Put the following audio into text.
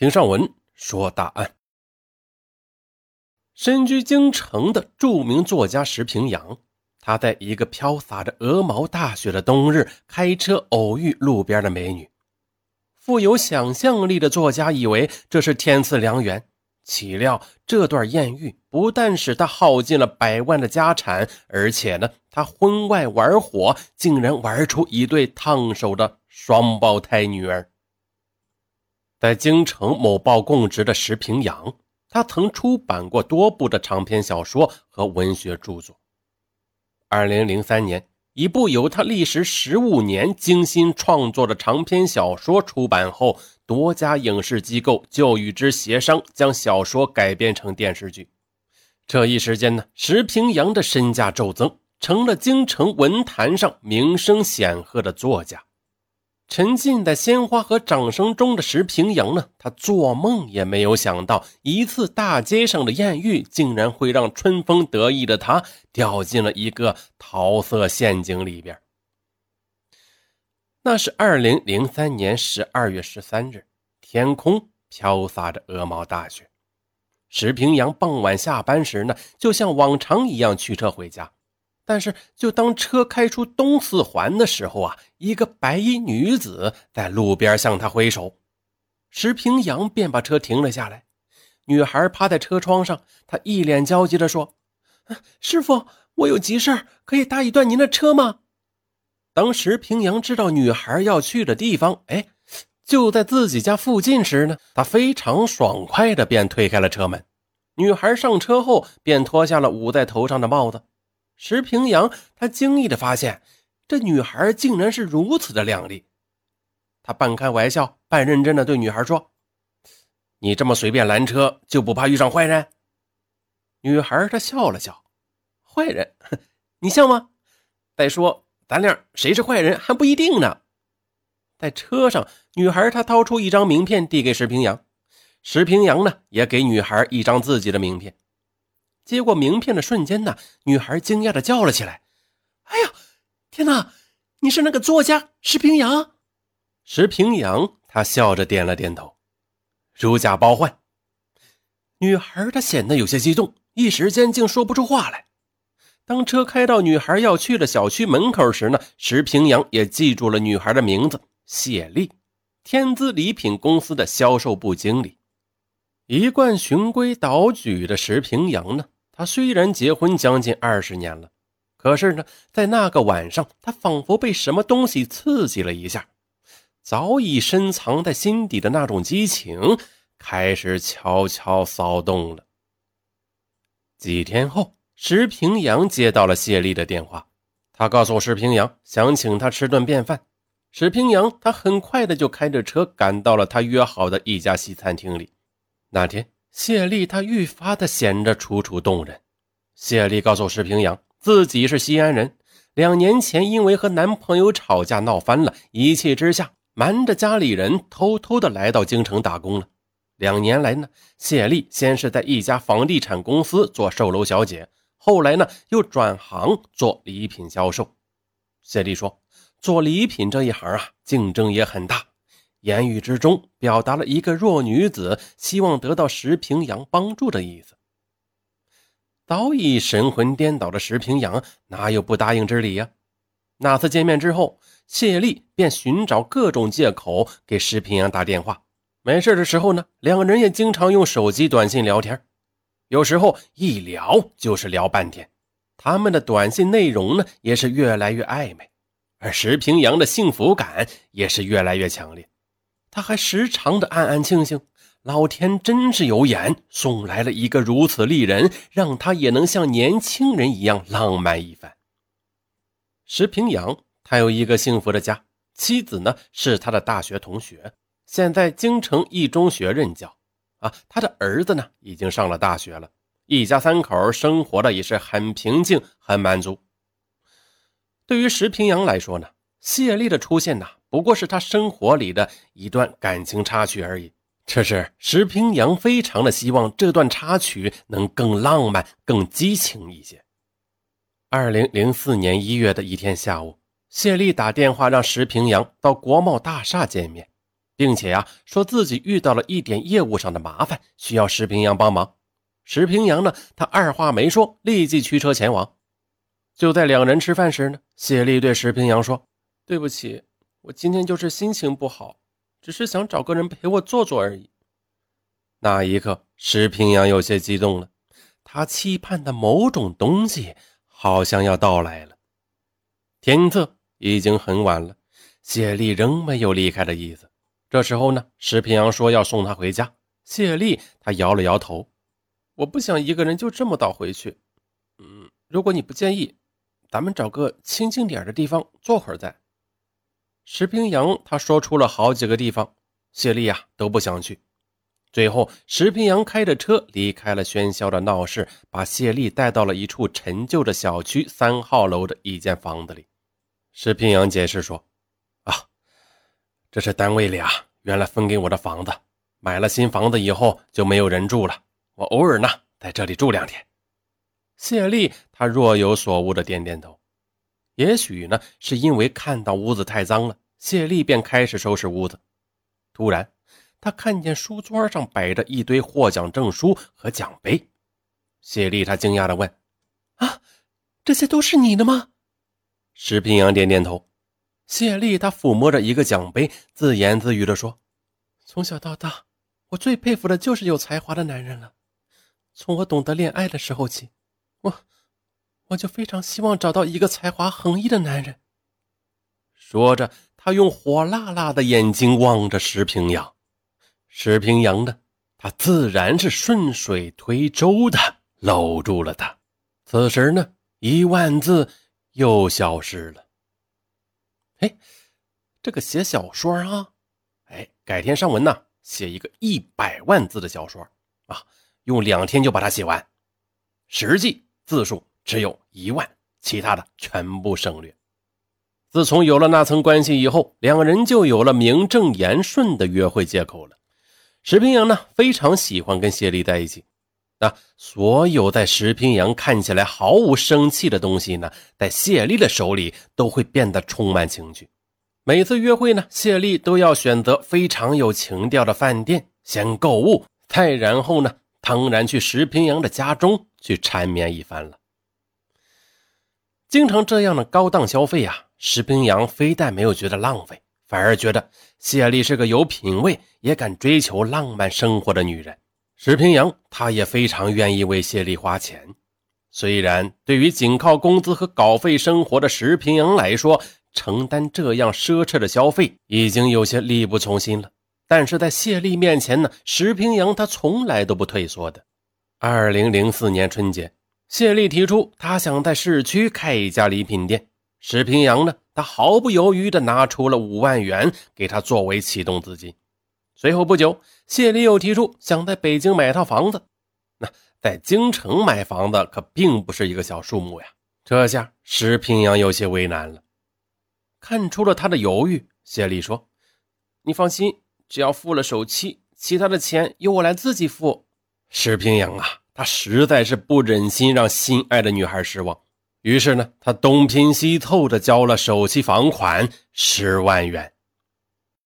听上文说大案。身居京城的著名作家石平阳，他在一个飘洒着鹅毛大雪的冬日，开车偶遇路边的美女。富有想象力的作家以为这是天赐良缘，岂料这段艳遇不但使他耗尽了百万的家产，而且呢，他婚外玩火，竟然玩出一对烫手的双胞胎女儿。在京城某报供职的石平阳，他曾出版过多部的长篇小说和文学著作。二零零三年。一部由他历时十五年精心创作的长篇小说出版后，多家影视机构就与之协商，将小说改编成电视剧。这一时间呢，石平阳的身价骤增，成了京城文坛上名声显赫的作家。沉浸在鲜花和掌声中的石平阳呢，他做梦也没有想到，一次大街上的艳遇，竟然会让春风得意的他掉进了一个桃色陷阱里边。那是二零零三年十二月十三日，天空飘洒着鹅毛大雪。石平阳傍晚下班时呢，就像往常一样驱车回家。但是，就当车开出东四环的时候啊，一个白衣女子在路边向他挥手，石平阳便把车停了下来。女孩趴在车窗上，她一脸焦急地说：“师傅，我有急事可以搭一段您的车吗？”当石平阳知道女孩要去的地方，哎，就在自己家附近时呢，他非常爽快的便推开了车门。女孩上车后，便脱下了捂在头上的帽子。石平阳，他惊异的发现，这女孩竟然是如此的靓丽。他半开玩笑，半认真的对女孩说：“你这么随便拦车，就不怕遇上坏人？”女孩她笑了笑：“坏人？你像吗？再说，咱俩谁是坏人还不一定呢。”在车上，女孩她掏出一张名片递给石平阳，石平阳呢也给女孩一张自己的名片。接过名片的瞬间呢，女孩惊讶的叫了起来：“哎呀，天哪！你是那个作家石平阳？”石平阳他笑着点了点头：“如假包换。”女孩她显得有些激动，一时间竟说不出话来。当车开到女孩要去的小区门口时呢，石平阳也记住了女孩的名字谢丽，天资礼品公司的销售部经理。一贯循规蹈矩的石平阳呢？他虽然结婚将近二十年了，可是呢，在那个晚上，他仿佛被什么东西刺激了一下，早已深藏在心底的那种激情开始悄悄骚动了。几天后，石平阳接到了谢丽的电话，他告诉石平阳想请他吃顿便饭。石平阳他很快的就开着车赶到了他约好的一家西餐厅里。那天。谢丽她愈发的显得楚楚动人。谢丽告诉石平阳，自己是西安人，两年前因为和男朋友吵架闹翻了，一气之下瞒着家里人，偷偷的来到京城打工了。两年来呢，谢丽先是在一家房地产公司做售楼小姐，后来呢又转行做礼品销售。谢丽说，做礼品这一行啊，竞争也很大。言语之中表达了一个弱女子希望得到石平阳帮助的意思。早已神魂颠倒的石平阳哪有不答应之理呀？那次见面之后，谢丽便寻找各种借口给石平阳打电话。没事的时候呢，两个人也经常用手机短信聊天，有时候一聊就是聊半天。他们的短信内容呢，也是越来越暧昧，而石平阳的幸福感也是越来越强烈。他还时常的暗暗庆幸，老天真是有眼，送来了一个如此丽人，让他也能像年轻人一样浪漫一番。石平阳，他有一个幸福的家，妻子呢是他的大学同学，现在京城一中学任教。啊，他的儿子呢已经上了大学了，一家三口生活的也是很平静，很满足。对于石平阳来说呢，谢丽的出现呢。不过是他生活里的一段感情插曲而已。这是石平阳非常的希望这段插曲能更浪漫、更激情一些。二零零四年一月的一天下午，谢丽打电话让石平阳到国贸大厦见面，并且呀，说自己遇到了一点业务上的麻烦，需要石平阳帮忙。石平阳呢，他二话没说，立即驱车前往。就在两人吃饭时呢，谢丽对石平阳说：“对不起，我今天就是心情不好，只是想找个人陪我坐坐而已。”那一刻，石平阳有些激动了，他期盼的某种东西好像要到来了。天色已经很晚了，谢丽仍没有离开的意思。这时候呢，石平阳说要送她回家。谢丽她摇了摇头：“我不想一个人就这么早回去。嗯，如果你不介意，咱们找个清静点的地方坐会儿再。”石平阳他说出了好几个地方，谢丽呀都不想去。最后，石平阳开着车离开了喧嚣的闹市，把谢丽带到了一处陈旧的小区三号楼的一间房子里。石平阳解释说：“啊。”这是单位里啊，原来分给我的房子。买了新房子以后就没有人住了，我偶尔呢在这里住两天。谢丽她若有所悟的点点头。也许呢是因为看到屋子太脏了，谢丽便开始收拾屋子。突然，她看见书桌上摆着一堆获奖证书和奖杯。谢丽她惊讶地问：“啊，这些都是你的吗？”石平阳点点头。谢丽，她抚摸着一个奖杯，自言自语地说：“从小到大，我最佩服的就是有才华的男人了。从我懂得恋爱的时候起，我我就非常希望找到一个才华横溢的男人。”说着，他用火辣辣的眼睛望着石平阳。石平阳呢，他自然是顺水推舟的搂住了他。此时呢，一万字又消失了。哎，这个写小说啊，哎，改天上文呢，写一个一百万字的小说啊，用两天就把它写完，实际字数只有一万，其他的全部省略。自从有了那层关系以后，两个人就有了名正言顺的约会借口了。石平阳呢，非常喜欢跟谢丽在一起。那所有在石平阳看起来毫无生气的东西呢，在谢丽的手里都会变得充满情趣。每次约会呢，谢丽都要选择非常有情调的饭店，先购物，再然后呢，当然去石平阳的家中去缠绵一番了。经常这样的高档消费啊，石平阳非但没有觉得浪费，反而觉得谢丽是个有品位、也敢追求浪漫生活的女人。石平阳，他也非常愿意为谢丽花钱。虽然对于仅靠工资和稿费生活的石平阳来说，承担这样奢侈的消费已经有些力不从心了，但是在谢丽面前呢，石平阳他从来都不退缩的。二零零四年春节，谢丽提出她想在市区开一家礼品店，石平阳呢，他毫不犹豫地拿出了五万元给他作为启动资金。随后不久，谢丽又提出想在北京买套房子。那在京城买房子可并不是一个小数目呀。这下石平阳有些为难了。看出了他的犹豫，谢丽说：“你放心，只要付了首期，其他的钱由我来自己付。”石平阳啊，他实在是不忍心让心爱的女孩失望，于是呢，他东拼西凑的交了首期房款十万元。